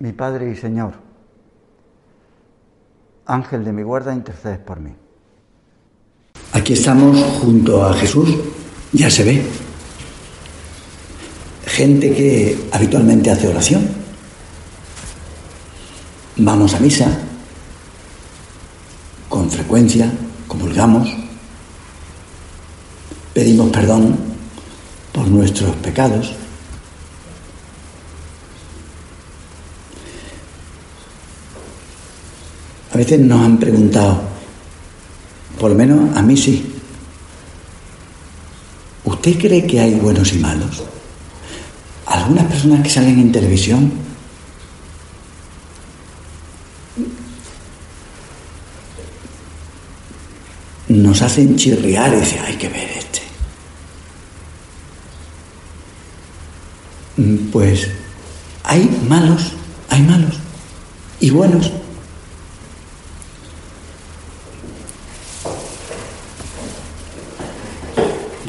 mi Padre y Señor, Ángel de mi guarda, intercedes por mí. Aquí estamos junto a Jesús, ya se ve. Gente que habitualmente hace oración. Vamos a misa, con frecuencia, comulgamos, pedimos perdón por nuestros pecados. Veces nos han preguntado, por lo menos a mí sí, ¿usted cree que hay buenos y malos? Algunas personas que salen en televisión nos hacen chirriar y dicen, hay que ver este. Pues hay malos, hay malos y buenos.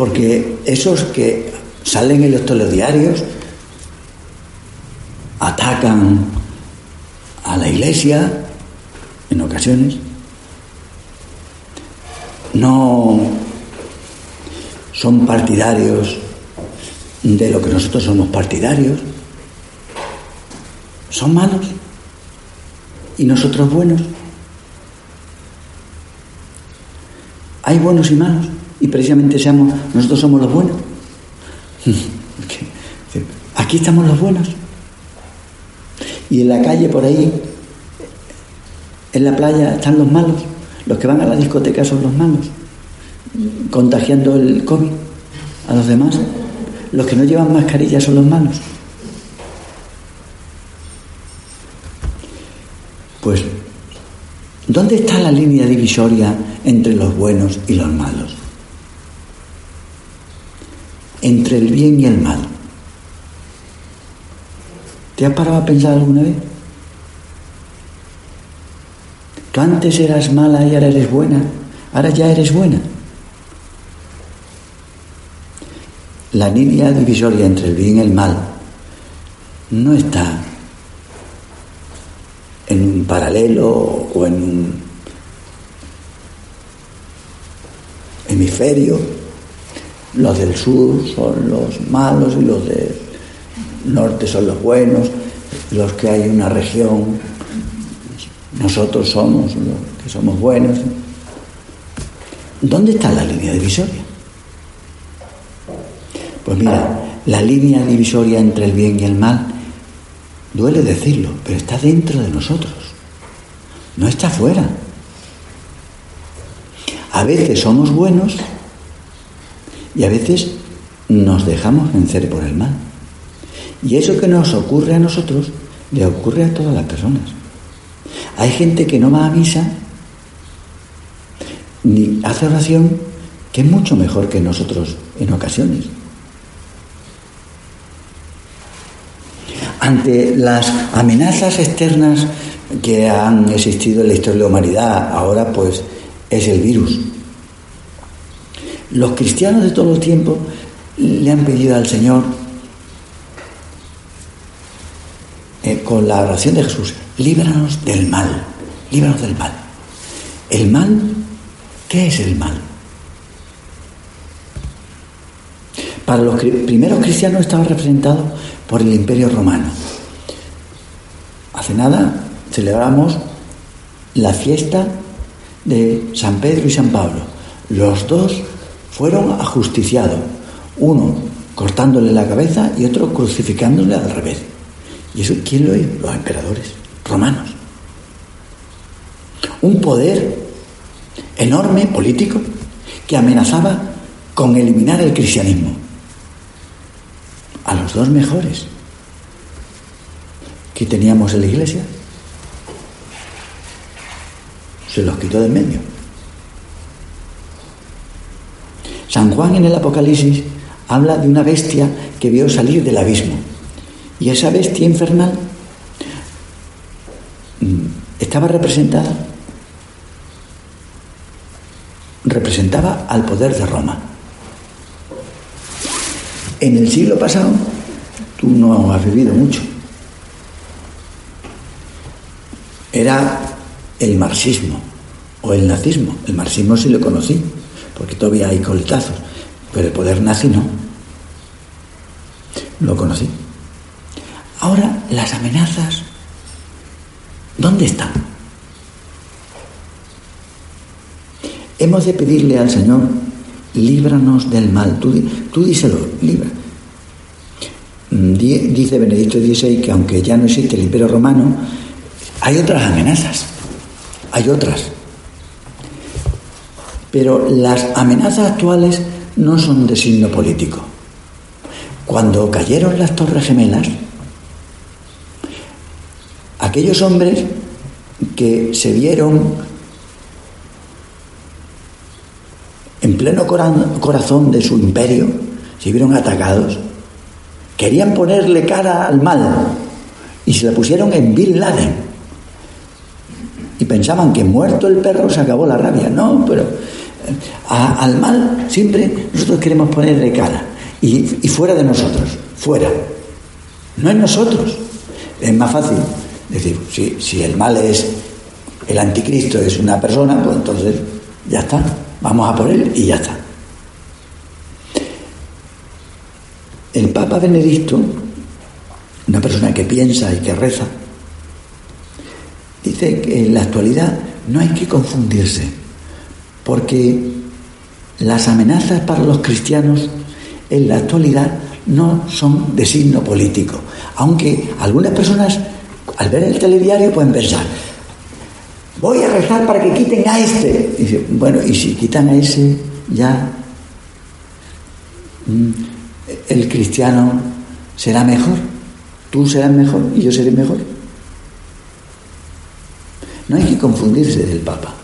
Porque esos que salen en los telediarios atacan a la iglesia en ocasiones, no son partidarios de lo que nosotros somos partidarios, son malos y nosotros buenos. Hay buenos y malos y precisamente seamos, nosotros somos los buenos. Aquí estamos los buenos. Y en la calle por ahí, en la playa, están los malos. Los que van a la discoteca son los malos, contagiando el COVID a los demás. Los que no llevan mascarilla son los malos. Pues, ¿dónde está la línea divisoria entre los buenos y los malos? Entre el bien y el mal. ¿Te has parado a pensar alguna vez? Tú antes eras mala y ahora eres buena, ahora ya eres buena. La línea divisoria entre el bien y el mal no está en un paralelo o en un hemisferio. Los del sur son los malos y los del norte son los buenos, los que hay en una región nosotros somos los que somos buenos. ¿Dónde está la línea divisoria? Pues mira, la línea divisoria entre el bien y el mal, duele decirlo, pero está dentro de nosotros, no está fuera. A veces somos buenos y a veces nos dejamos vencer por el mal. Y eso que nos ocurre a nosotros, le ocurre a todas las personas. Hay gente que no va a misa ni hace oración, que es mucho mejor que nosotros en ocasiones. Ante las amenazas externas que han existido en la historia de la humanidad, ahora pues es el virus. Los cristianos de todo el tiempo le han pedido al Señor, eh, con la oración de Jesús, líbranos del mal, líbranos del mal. ¿El mal? ¿Qué es el mal? Para los primeros cristianos estaba representado por el imperio romano. Hace nada celebramos la fiesta de San Pedro y San Pablo. Los dos fueron ajusticiados, uno cortándole la cabeza y otro crucificándole al revés. ¿Y eso quién lo hizo? Los emperadores romanos. Un poder enorme político que amenazaba con eliminar el cristianismo. A los dos mejores que teníamos en la iglesia, se los quitó de en medio. San Juan en el Apocalipsis habla de una bestia que vio salir del abismo. Y esa bestia infernal mm, estaba representada, representaba al poder de Roma. En el siglo pasado, tú no has vivido mucho, era el marxismo o el nazismo. El marxismo sí lo conocí, porque todavía hay coletazos, pero el poder nazi no. Lo conocí. Ahora, las amenazas, ¿dónde están? Hemos de pedirle al Señor, líbranos del mal. Tú, tú díselo, libra. Mm, dice Benedicto XVI que aunque ya no existe el imperio romano, hay otras amenazas, hay otras. Pero las amenazas actuales no son de signo político. Cuando cayeron las torres gemelas, aquellos hombres que se vieron en pleno corazón de su imperio, se vieron atacados, querían ponerle cara al mal y se la pusieron en Bin Laden y pensaban que muerto el perro se acabó la rabia. No, pero al mal siempre nosotros queremos ponerle cara y, fuera de nosotros, fuera. No en nosotros. Es más fácil decir, si, si el mal es el anticristo, es una persona, pues entonces ya está, vamos a por él y ya está. El Papa Benedicto, una persona que piensa y que reza, Dice que en la actualidad no hay que confundirse, porque las amenazas para los cristianos en la actualidad no son de signo político, aunque algunas personas al ver el telediario pueden pensar, voy a rezar para que quiten a este. Bueno, y si quitan a ese, ya mm, el cristiano será mejor, tú serás mejor y yo seré mejor. No hay que confundirse del Papa.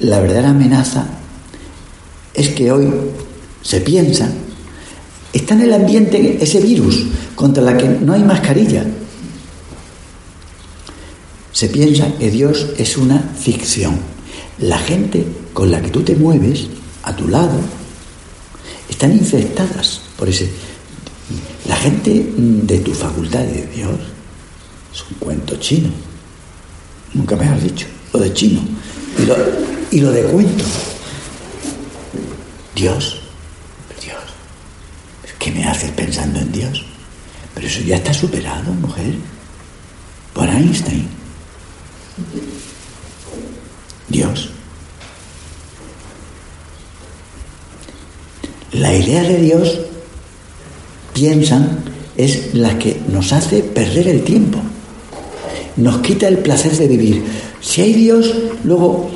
La verdadera amenaza es que hoy se piensa, está en el ambiente ese virus contra la que no hay mascarilla. Se piensa que Dios es una ficción. La gente con la que tú te mueves, a tu lado, están infectadas por ese... La gente de tu facultad de Dios es un cuento chino nunca me has dicho, lo de chino y lo de cuento. Dios, Dios, ¿qué me haces pensando en Dios? Pero eso ya está superado, mujer, por Einstein. Dios. La idea de Dios, piensan, es la que nos hace perder el tiempo nos quita el placer de vivir. Si hay Dios, luego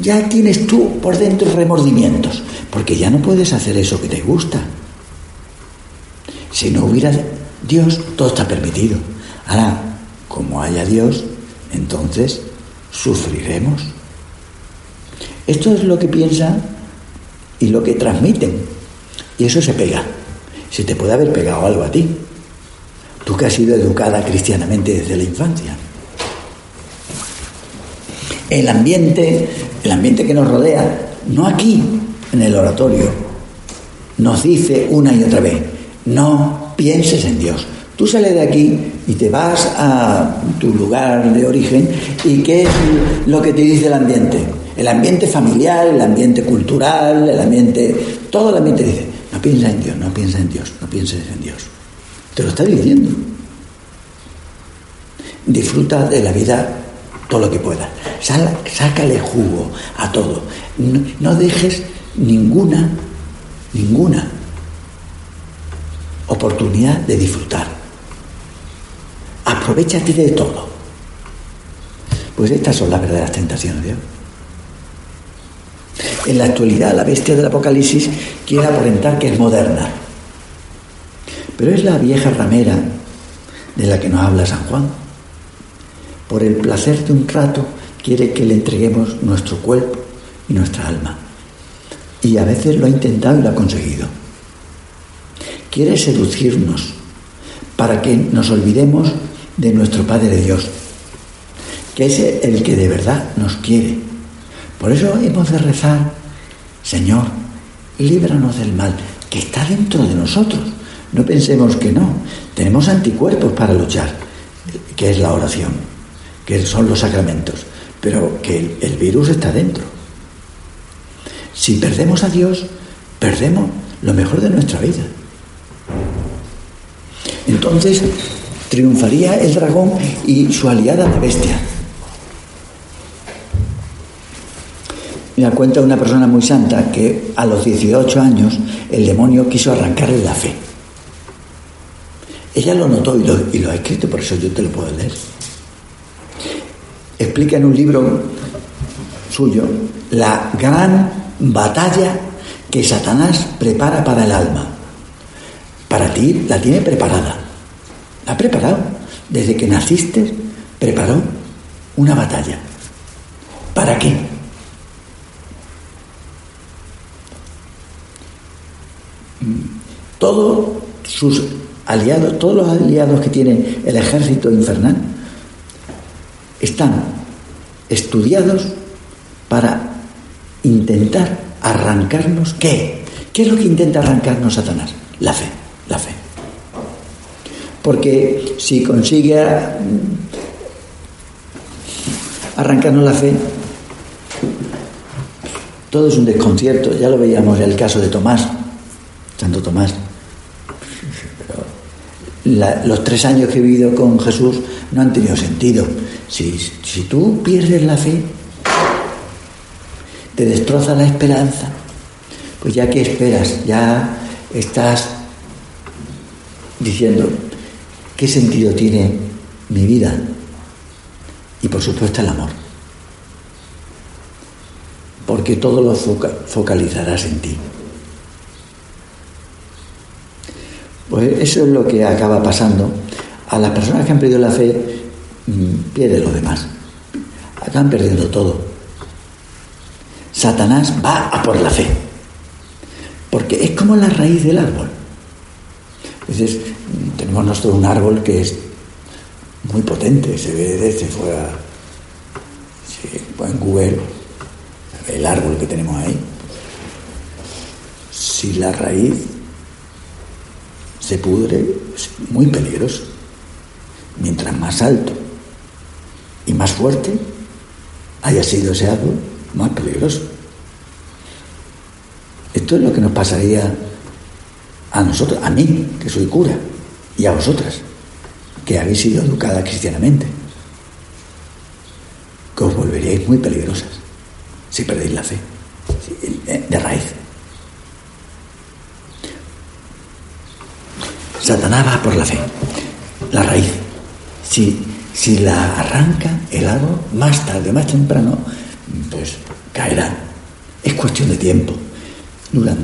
ya tienes tú por dentro remordimientos, porque ya no puedes hacer eso que te gusta. Si no hubiera Dios, todo está permitido. Ahora, como haya Dios, entonces sufriremos. Esto es lo que piensan y lo que transmiten. Y eso se pega. Se te puede haber pegado algo a ti. Tú que has sido educada cristianamente desde la infancia. El ambiente, el ambiente que nos rodea, no aquí, en el oratorio, nos dice una y otra vez, no pienses en Dios. Tú sales de aquí y te vas a tu lugar de origen y ¿qué es lo que te dice el ambiente? El ambiente familiar, el ambiente cultural, el ambiente... Todo el ambiente dice, no piensa en Dios, no piensa en Dios, no pienses en Dios. Te lo está diciendo. disfruta de la vida todo lo que puedas. sácale jugo a todo. No, dejes ninguna, ninguna oportunidad de disfrutar. Aprovechate de todo. Pues estas son las verdaderas tentaciones de Dios. En la actualidad, la bestia del Apocalipsis quiere aparentar que es moderna, pero es la vieja ramera de la que nos habla San Juan. Por el placer de un rato quiere que le entreguemos nuestro cuerpo y nuestra alma. Y a veces lo ha intentado y lo ha conseguido. Quiere seducirnos para que nos olvidemos de nuestro Padre Dios, que es el que de verdad nos quiere. Por eso hemos de rezar, Señor, líbranos del mal, que está dentro de nosotros. No pensemos que no. Tenemos anticuerpos para luchar, que es la oración, que son los sacramentos, pero que el, virus está dentro. Si perdemos a Dios, perdemos lo mejor de nuestra vida. Entonces triunfaría el dragón y su aliada la bestia. Me cuenta una persona muy santa que a los 18 años el demonio quiso arrancarle la fe. Ella lo notó y lo, ha escrito, por eso yo te lo puedo leer. Explica en un libro suyo la gran batalla que Satanás prepara para el alma. Para ti la tiene preparada. La ha preparado. Desde que naciste, preparó una batalla. ¿Para qué? Todos sus aliados, todos los aliados que tiene el ejército infernal, están estudiados para intentar arrancarnos qué? ¿Qué es lo que intenta arrancarnos Satanás? La fe, la fe. Porque si consigue arrancarnos la fe, todo es un desconcierto. Ya lo veíamos en el caso de Tomás, Santo Tomás los tres años que he vivido con Jesús no han tenido sentido. Si, si tú pierdes la fe, te destroza la esperanza, pues ya que esperas, ya estás diciendo, ¿qué sentido tiene mi vida? Y por supuesto el amor. Porque todo lo focalizarás en ti. Pues eso es lo que acaba pasando. A las personas que han perdido la fe, pierden lo demás. Acaban perdiendo todo. Satanás va a por la fe. Porque es como la raíz del árbol. Entonces, tenemos nosotros un árbol que es muy potente, se ve desde fuera. Si en Google, el árbol que tenemos ahí. Si la raíz se pudre, es muy peligroso. Mientras más alto y más fuerte haya sido ese árbol, más peligroso. Esto es lo que nos pasaría a nosotros, a mí, que soy cura, y a vosotras, que habéis sido educadas cristianamente, que os volveríais muy peligrosas si perdéis la fe, de raíz. Satanás va por la fe, la raíz. Si, si la arranca el árbol, más tarde, más temprano, pues caerá. Es cuestión de tiempo. Duran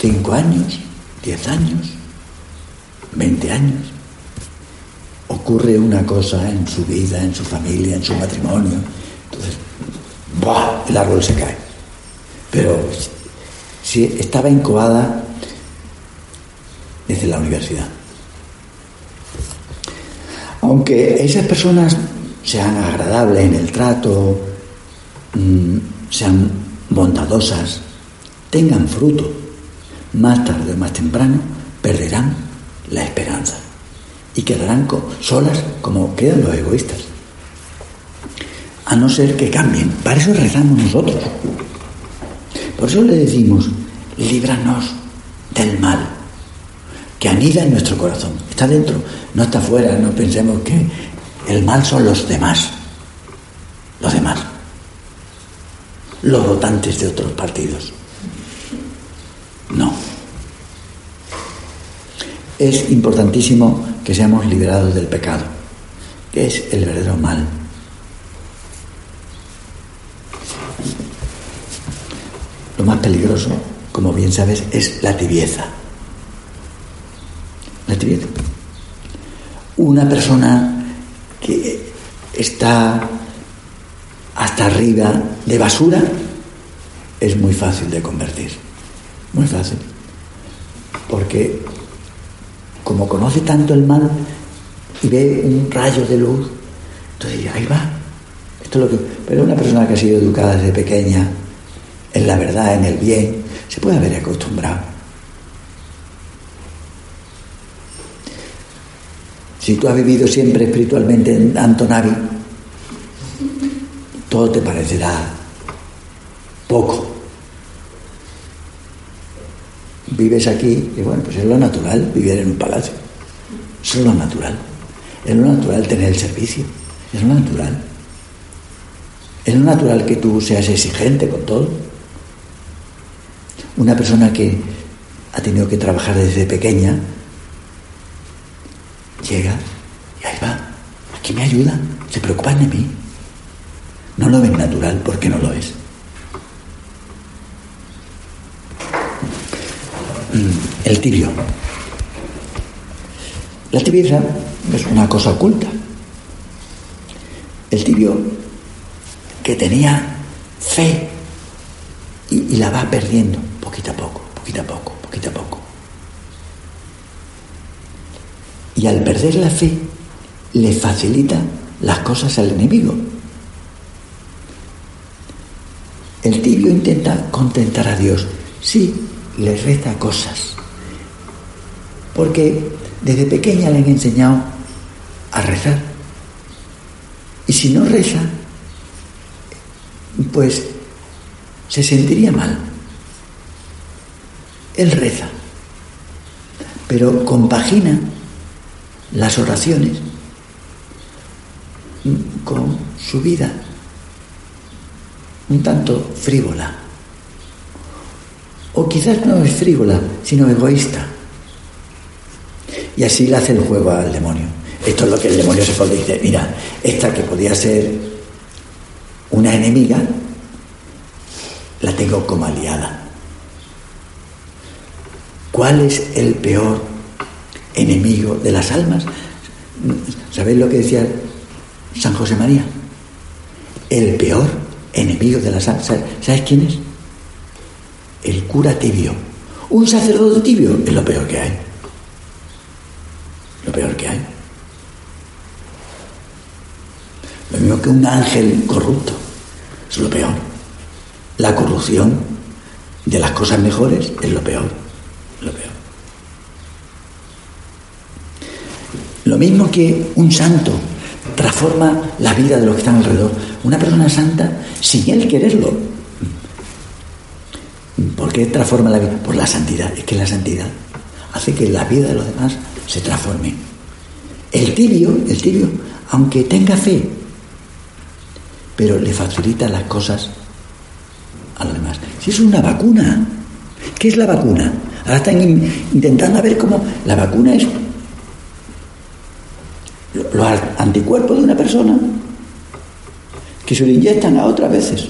cinco años, diez años, veinte años. Ocurre una cosa en su vida, en su familia, en su matrimonio. Entonces, ¡buah! el árbol se cae. Pero si estaba incubada desde la universidad. Aunque esas personas sean agradables en el trato, mm, sean bondadosas, tengan fruto, más tarde o más temprano perderán la esperanza y quedarán solas como quedan los egoístas. A no ser que cambien. Para eso rezamos nosotros. Por eso le decimos, líbranos del mal que anida en nuestro corazón. Está dentro, no está fuera. No pensemos que el mal son los demás. Los demás. Los votantes de otros partidos. No. Es importantísimo que seamos liberados del pecado, que es el verdadero mal. Lo más peligroso, como bien sabes, es la tibieza. La tibieza. Una persona que está hasta arriba de basura es muy fácil de convertir. Muy fácil. Porque como conoce tanto el mal y ve un rayo de luz, entonces ahí va. Esto es lo que, pero una persona que ha sido educada desde pequeña en la verdad, en el bien, se puede haber acostumbrado. Si tú has vivido siempre espiritualmente en Antonavi, todo te parecerá poco. Vives aquí y bueno, pues es lo natural vivir en un palacio. Es lo natural. Es lo natural tener el servicio. Es lo natural. Es lo natural que tú seas exigente con todo. Una persona que ha tenido que trabajar desde pequeña, llega y ahí va. Aquí me ayuda, se preocupan de mí. No lo ven natural porque no lo es. Mm, el tibio. La tibieza es una cosa oculta. El tibio que tenía fe y, y la va perdiendo poquito a poco, poquito a poco, poquito a poco. Y al perder la fe, le facilita las cosas al enemigo. El tibio intenta contentar a Dios. Sí, le reza cosas. Porque desde pequeña le han enseñado a rezar. Y si no reza, pues se sentiría mal. Él reza, pero compagina las oraciones con su vida un tanto frívola. O quizás no es frívola, sino egoísta. Y así le hace el juego al demonio. Esto es lo que el demonio se pone dice, mira, esta que podía ser una enemiga, la tengo como aliada. ¿Cuál es el peor enemigo de las almas? ¿Sabéis lo que decía San José María? El peor enemigo de las almas. ¿Sabes quién es? El cura tibio. Un sacerdote tibio es lo peor que hay. Lo peor que hay. Lo mismo que un ángel corrupto. Es lo peor. La corrupción de las cosas mejores es lo peor lo peor. Lo mismo que un santo transforma la vida de los que están alrededor. Una persona santa sin él quererlo. ¿Por qué transforma la vida? Por la santidad. Es que la santidad hace que la vida de los demás se transforme. El tibio, el tibio, aunque tenga fe, pero le facilita las cosas a los demás. Si es una vacuna, ¿qué es la vacuna? Ahora están intentando ver cómo la vacuna es los anticuerpos de una persona que se lo inyectan a otras veces.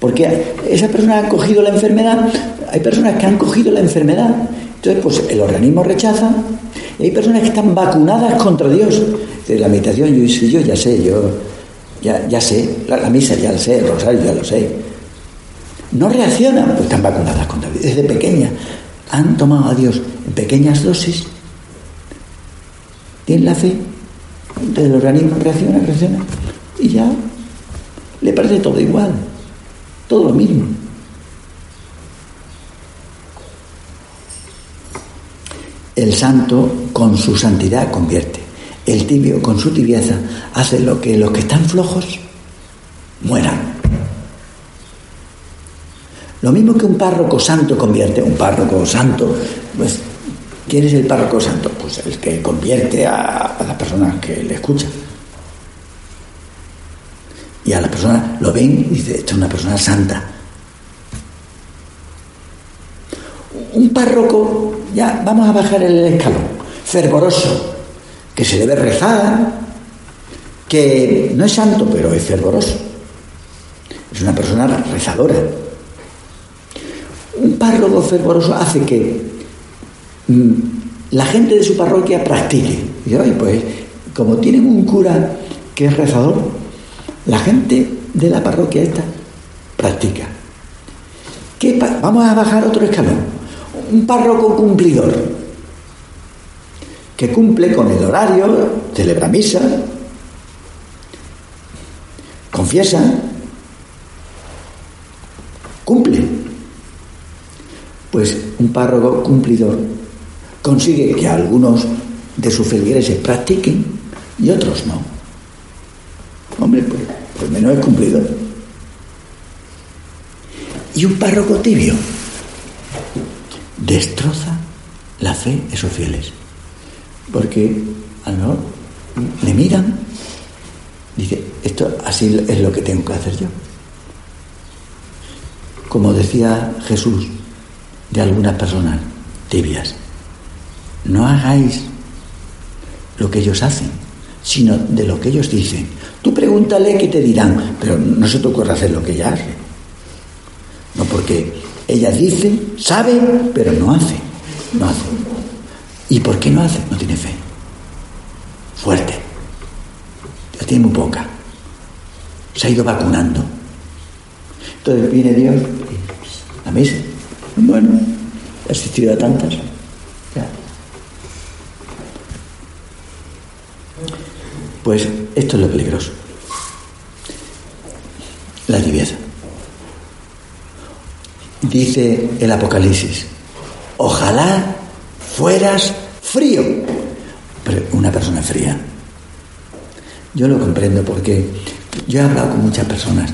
Porque esa persona ha cogido la enfermedad, hay personas que han cogido la enfermedad, entonces pues el organismo rechaza, y hay personas que están vacunadas contra Dios. De la meditación, yo, yo ya sé, yo ya, ya sé, la, la, misa ya lo sé, el rosario ya lo sé, no reaccionan, pues están vacunadas contra Dios. Desde pequeña han tomado a Dios en pequeñas dosis, tienen la fe, entonces el organismo reacciona, reacciona, y ya le parece todo igual, todo lo mismo. El santo con su santidad convierte. El tibio con su tibieza hace lo que los que están flojos mueran. Lo mismo que un párroco santo convierte, un párroco santo, pues ¿Quién es el párroco santo? Pues el que convierte a, las personas que le escuchan. Y a las personas lo ven y dice, esta es una persona santa. Un párroco, ya vamos a bajar el escalón, fervoroso, que se debe rezar, que no es santo, pero es fervoroso. Es una persona rezadora. Un párroco fervoroso hace que la gente de su parroquia practique. Y hoy, pues, como tienen un cura que es rezador, la gente de la parroquia esta practica. ¿Qué Vamos a bajar otro escalón. Un párroco cumplidor, que cumple con el horario, celebra misa, confiesa, cumple. Pues un párroco cumplidor consigue que algunos de sus feligreses practiquen y otros no. Hombre, pues, pues menos es cumplido. Y un párroco tibio destroza la fe de sus fieles. Porque a lo mejor le miran, dice, esto así es lo que tengo que hacer yo. Como decía Jesús de algunas personas tibias, no hagáis lo que ellos hacen, sino de lo que ellos dicen. Tú pregúntale qué te dirán, pero no se te ocurre hacer lo que ella hace. No, porque ella dice, sabe, pero no hace. No hace. ¿Y por qué no hace? No tiene fe. Fuerte. Ya tiene muy poca. Se ha ido vacunando. Entonces viene Dios a misa. Bueno, he asistido a tantas. Pues esto es lo peligroso. La tibieza. Dice el Apocalipsis, ojalá fueras frío. Pero una persona fría. Yo lo comprendo porque yo he hablado con muchas personas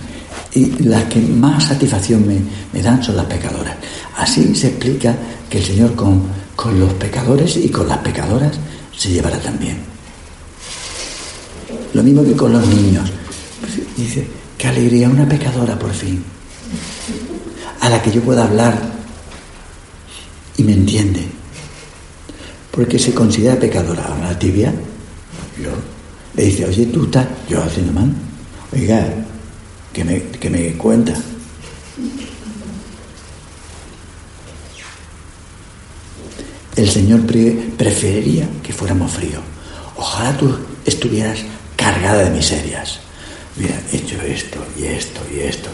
y las que más satisfacción me, dan son las pecadoras. Así se explica que el Señor con, con los pecadores y con las pecadoras se llevará también. Lo mismo que con los niños. dice, qué alegría, una pecadora por fin, a la que yo pueda hablar y me entiende. Porque se considera pecadora. A la tibia, yo, le dice, oye, tú estás, yo haciendo mal. Oiga, que me, que me cuenta. El Señor preferiría que fuéramos fríos. Ojalá tú estuvieras cargada de miserias. Mira, he hecho esto y esto y esto.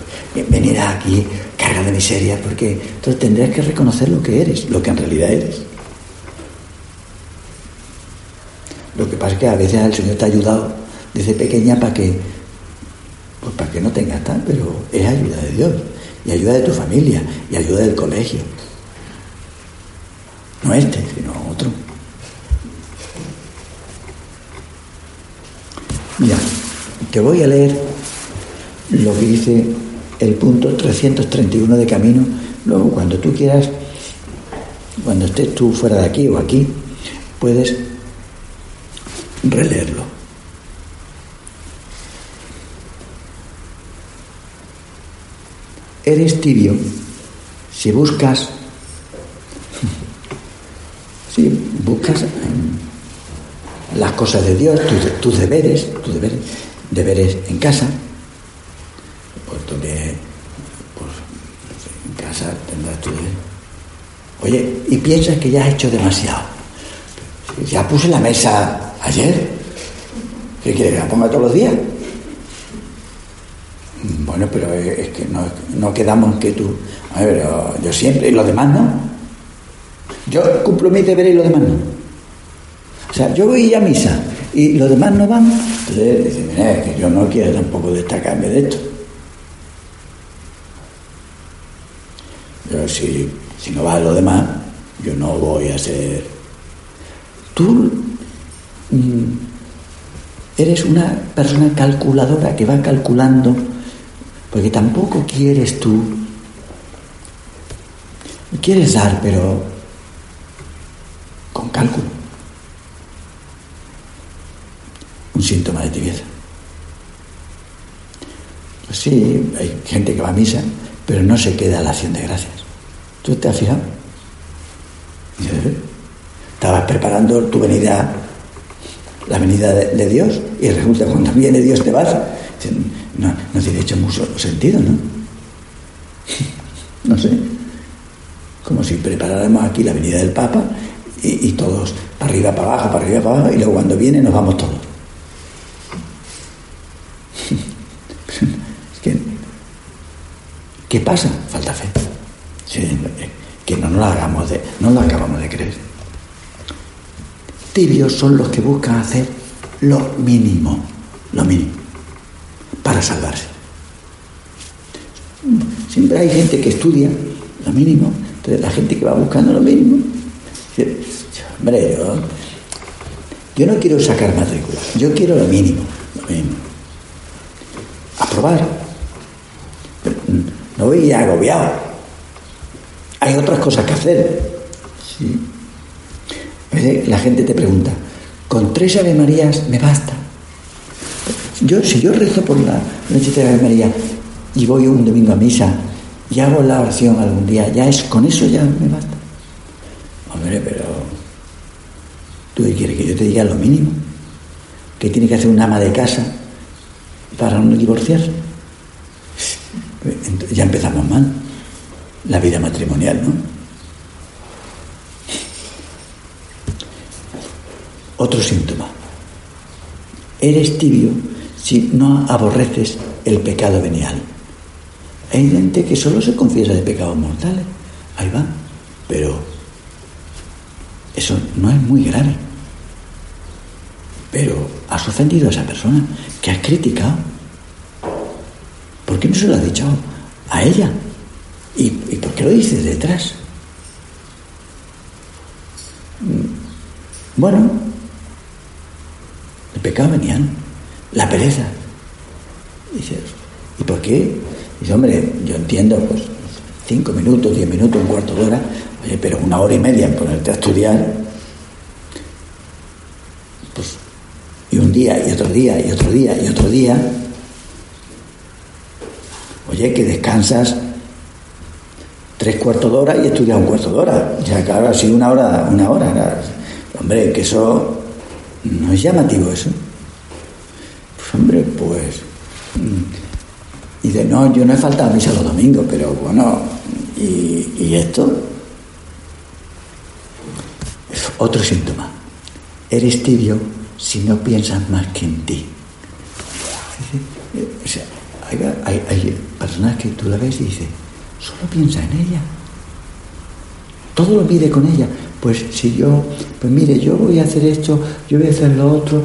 Venir aquí cargada de miserias porque entonces tendrías que reconocer lo que eres, lo que en realidad eres. Lo que pasa es que a veces el Señor te ha ayudado desde pequeña para que, pues para que no tengas tal, pero es ayuda de Dios, y ayuda de tu familia, y ayuda del colegio. No este, sino otro. Mira, te voy a leer lo que dice el punto 331 de camino. Luego, cuando tú quieras, cuando estés tú fuera de aquí o aquí, puedes releerlo. Eres tibio si buscas, si buscas las cosas de Dios, tus, deberes, tus deberes, deberes en casa, pues donde pues, en casa tendrás tu Oye, y piensas que ya has hecho demasiado. Ya puse la mesa ayer. ¿Qué quieres que la ponga todos los días? Bueno, pero es que no, no quedamos que tú. A ver, yo siempre, y los demás no. Yo cumplo mis deberes y los demás no. O sea, yo voy a misa y los demás no van. Entonces dice, mira, es que yo no quiero tampoco destacarme de esto. Pero si, si no va a los demás, yo no voy a ser. Tú mm, eres una persona calculadora que va calculando, porque tampoco quieres tú. Quieres dar, pero cálculo. Un síntoma de tibieza. Pues sí, hay gente que va a misa, pero no se queda a la acción de gracias. ¿Tú te has fijado? Estabas preparando tu venida, la venida de, Dios, y resulta cuando viene Dios te vas. No, no tiene hecho mucho sentido, ¿no? No sé. Como si preparáramos aquí la venida del Papa y, todos para arriba, para abajo, para arriba, para abajo, y luego cuando viene nos vamos todos. ¿Qué pasa? Falta fe. que hagamos de, no lo acabamos de creer. Tibios son los que buscan hacer lo mínimo, lo mínimo, para salvarse. Siempre hay gente que estudia lo mínimo, entonces la gente que va buscando lo mínimo, hombre, yo, yo no quiero sacar matrícula, yo quiero lo mínimo, lo mínimo. Aprobar. No voy agobiado. Hay otras cosas que hacer. Sí. La gente te pregunta, con tres Ave Marías me basta. Yo, si yo rezo por la noche de Ave María y voy un domingo a misa y hago la oración algún día, ya es con eso ya me basta. Hombre, pero tú quieres que yo te diga lo mínimo, que tiene que hacer un ama de casa para no divorciarse. Ya empezamos mal la vida matrimonial, ¿no? Otro síntoma. Eres tibio si no aborreces el pecado venial. Hay gente que solo se confiesa de pecados mortales. Ahí va. Pero eso no es muy grave. Pero has ofendido a esa persona que has criticado. ¿Por qué no se lo has dicho a ella? ¿Y, por qué lo dices detrás? Mm, bueno, el pecado venial, la pereza. ¿y por qué? Dice, hombre, yo entiendo, pues, cinco minutos, diez minutos, un cuarto de hora, oye, pero una hora y media en ponerte a estudiar, pues, y un día, y otro día, y otro día, y otro día, oye, que descansas tres cuartos de hora y estudias un cuarto de hora. Ya, claro, así una hora, una hora. Hombre, que eso no es llamativo eso. Pues hombre, pues mm, y dice, no, yo no he faltado a misa los domingos, pero bueno, ¿y, esto? Otro síntoma. Eres tibio si no piensas más que en ti. Hay, personas que tú la ves y dices, solo piensa en ella. Todo lo pide con ella. Pues si yo, pues mire, yo voy a hacer esto, yo voy a hacer lo otro.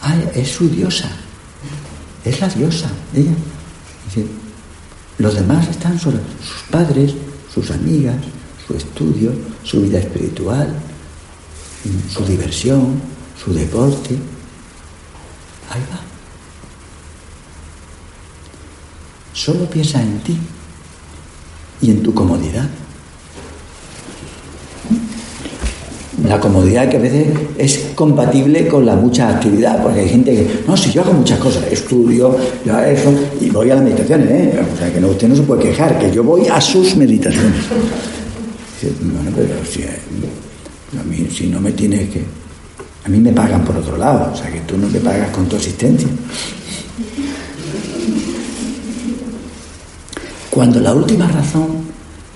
Ay, es su diosa. Es la diosa, ella. Los demás están sobre sus padres, sus amigas, su estudio, su vida espiritual, su diversión, su deporte. Ahí va. Solo piensa en ti y en tu comodidad. la comodidad que a veces es compatible con la mucha actividad, porque hay gente que, no, si yo hago muchas cosas, estudio, yo hago eso, y voy a las meditaciones, ¿eh? O sea, que no, usted no se puede quejar, que yo voy a sus meditaciones. Bueno, pero si, a mí, si no me tienes que... A mí me pagan por otro lado, o sea, que tú no me pagas con tu asistencia. Cuando la última razón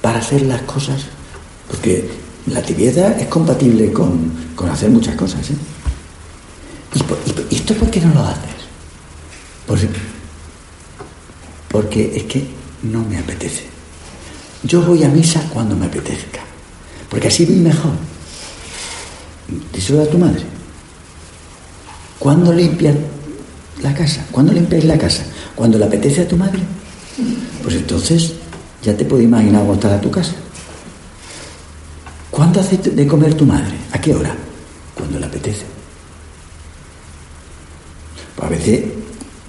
para hacer las cosas, porque la tibieza es compatible con, hacer muchas cosas. ¿eh? ¿Y, esto por qué no lo haces? porque es que no me apetece. Yo voy a misa cuando me apetezca, porque así voy mejor. Díselo a tu madre. ¿Cuándo limpias la casa? ¿Cuándo limpias la casa? ¿Cuando le apetece a tu madre? Pues entonces ya te puedo imaginar cómo estará tu casa. ¿Cuándo hace de comer tu madre? ¿A qué hora? Cuando le apetece. Pues a veces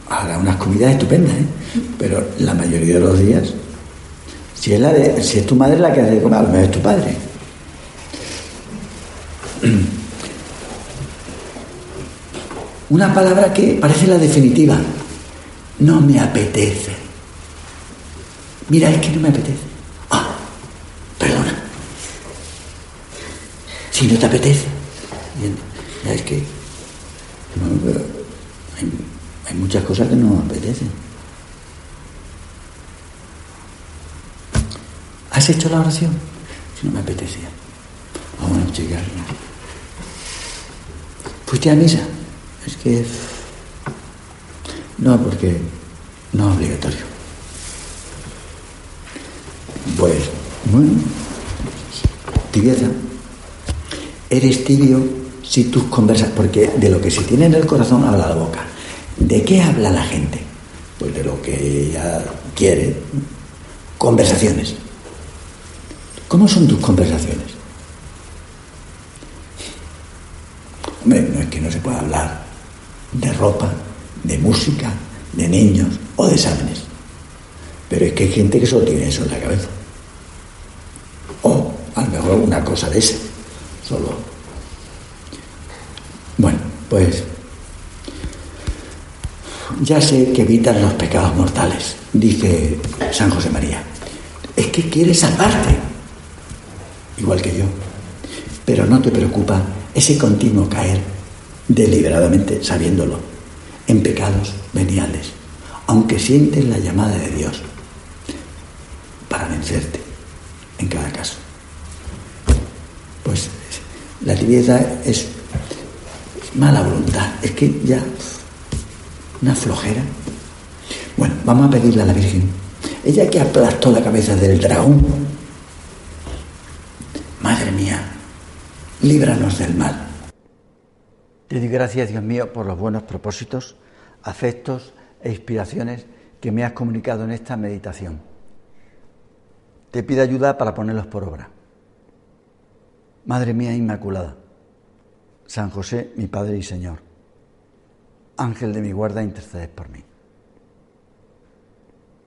hará unas comidas estupendas, ¿eh? pero la mayoría de los días, si es, si es tu madre la que hace de comer, a lo mejor es tu padre. Una palabra que parece la definitiva. No me apetece. Mira, es que no me apetece. Ah, perdona. Si no te apetece. Ya es que hay, hay muchas cosas que no me apetecen. ¿Has hecho la oración? Si no me apetecía. Vamos a checar. ¿Fuiste a misa? Es que... No, porque no es obligatorio. Pues, bueno, tibieza. Eres tibio si tus conversas, porque de lo que se tiene en el corazón habla la boca. ¿De qué habla la gente? Pues de lo que ella quiere. Conversaciones. ¿Cómo son tus conversaciones? Hombre, no es que no se pueda hablar de ropa, de música, de niños o de exámenes. Pero es que hay gente que solo tiene eso en la cabeza. O a lo mejor una cosa de esa. Solo. Bueno, pues ya sé que evitan los pecados mortales, dice San José María. Es que quieres salvarte, igual que yo. Pero no te preocupa ese continuo caer deliberadamente, sabiéndolo, en pecados veniales, aunque sientes la llamada de Dios para vencerte en cada caso. Pues la tibieza es mala voluntad, es que ya una flojera. Bueno, vamos a pedirle a la Virgen, ella que aplastó la cabeza del dragón, Madre mía, líbranos del mal. Te doy gracias, Dios mío, por los buenos propósitos, afectos e inspiraciones que me has comunicado en esta meditación. Te pido ayuda para ponerlos por obra. Madre mía Inmaculada, San José, mi Padre y Señor, Ángel de mi guarda, intercedes por mí.